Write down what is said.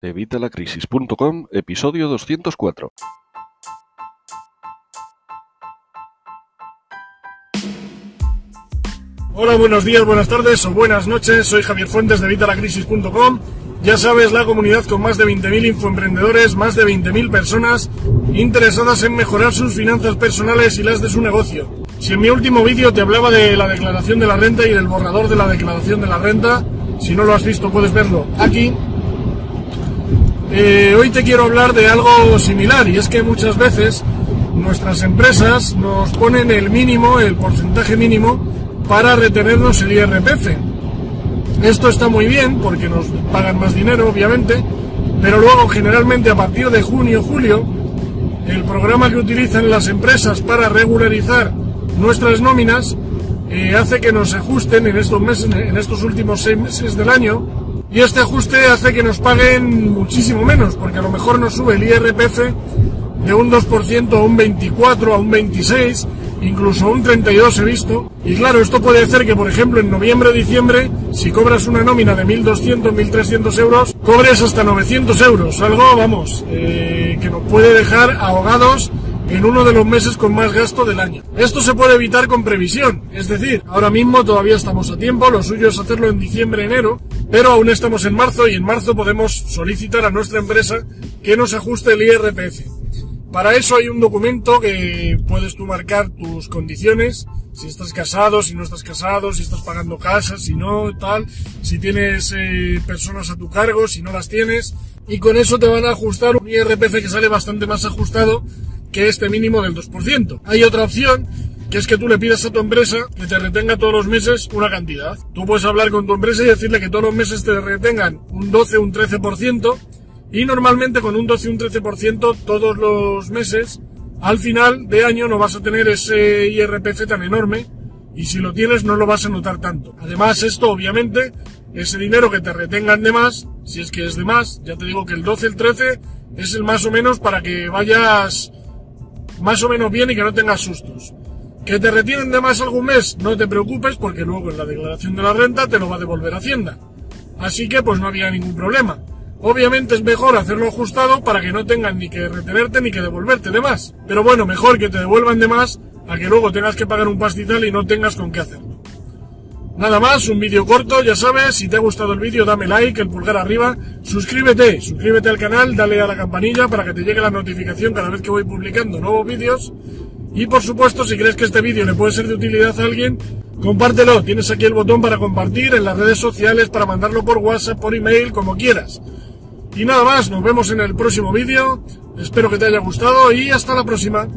Evitalacrisis.com, episodio 204. Hola, buenos días, buenas tardes o buenas noches. Soy Javier Fuentes de Evitalacrisis.com. Ya sabes, la comunidad con más de 20.000 infoemprendedores, más de 20.000 personas interesadas en mejorar sus finanzas personales y las de su negocio. Si en mi último vídeo te hablaba de la declaración de la renta y del borrador de la declaración de la renta, si no lo has visto puedes verlo aquí. Eh, hoy te quiero hablar de algo similar y es que muchas veces nuestras empresas nos ponen el mínimo, el porcentaje mínimo para retenernos el IRPF. Esto está muy bien porque nos pagan más dinero, obviamente, pero luego generalmente a partir de junio, julio, el programa que utilizan las empresas para regularizar nuestras nóminas eh, hace que nos ajusten en estos meses, en estos últimos seis meses del año, y este ajuste hace que nos paguen muchísimo menos, porque a lo mejor nos sube el IRPF de un 2% a un 24, a un 26, incluso a un 32 he visto. Y claro, esto puede hacer que, por ejemplo, en noviembre, diciembre, si cobras una nómina de 1.200, 1.300 euros, cobres hasta 900 euros. Algo, vamos, eh, que nos puede dejar ahogados en uno de los meses con más gasto del año. Esto se puede evitar con previsión, es decir, ahora mismo todavía estamos a tiempo, lo suyo es hacerlo en diciembre, enero, pero aún estamos en marzo y en marzo podemos solicitar a nuestra empresa que nos ajuste el IRPF. Para eso hay un documento que puedes tú marcar tus condiciones, si estás casado, si no estás casado, si estás pagando casas, si no, tal, si tienes eh, personas a tu cargo, si no las tienes, y con eso te van a ajustar un IRPF que sale bastante más ajustado que este mínimo del 2%. Hay otra opción que es que tú le pidas a tu empresa que te retenga todos los meses una cantidad. Tú puedes hablar con tu empresa y decirle que todos los meses te retengan un 12, un 13%, y normalmente con un 12 y un 13% todos los meses, al final de año no vas a tener ese IRPF tan enorme, y si lo tienes no lo vas a notar tanto. Además esto obviamente, ese dinero que te retengan de más, si es que es de más, ya te digo que el 12, el 13 es el más o menos para que vayas más o menos bien y que no tengas sustos. ¿Que te retienen de más algún mes? No te preocupes porque luego en la declaración de la renta te lo va a devolver Hacienda. Así que pues no había ningún problema. Obviamente es mejor hacerlo ajustado para que no tengan ni que retenerte ni que devolverte de más. Pero bueno, mejor que te devuelvan de más a que luego tengas que pagar un pastizal y no tengas con qué hacerlo. Nada más, un vídeo corto, ya sabes, si te ha gustado el vídeo dame like, el pulgar arriba, suscríbete, suscríbete al canal, dale a la campanilla para que te llegue la notificación cada vez que voy publicando nuevos vídeos. Y por supuesto, si crees que este vídeo le puede ser de utilidad a alguien, compártelo, tienes aquí el botón para compartir en las redes sociales, para mandarlo por WhatsApp, por email, como quieras. Y nada más, nos vemos en el próximo vídeo, espero que te haya gustado y hasta la próxima.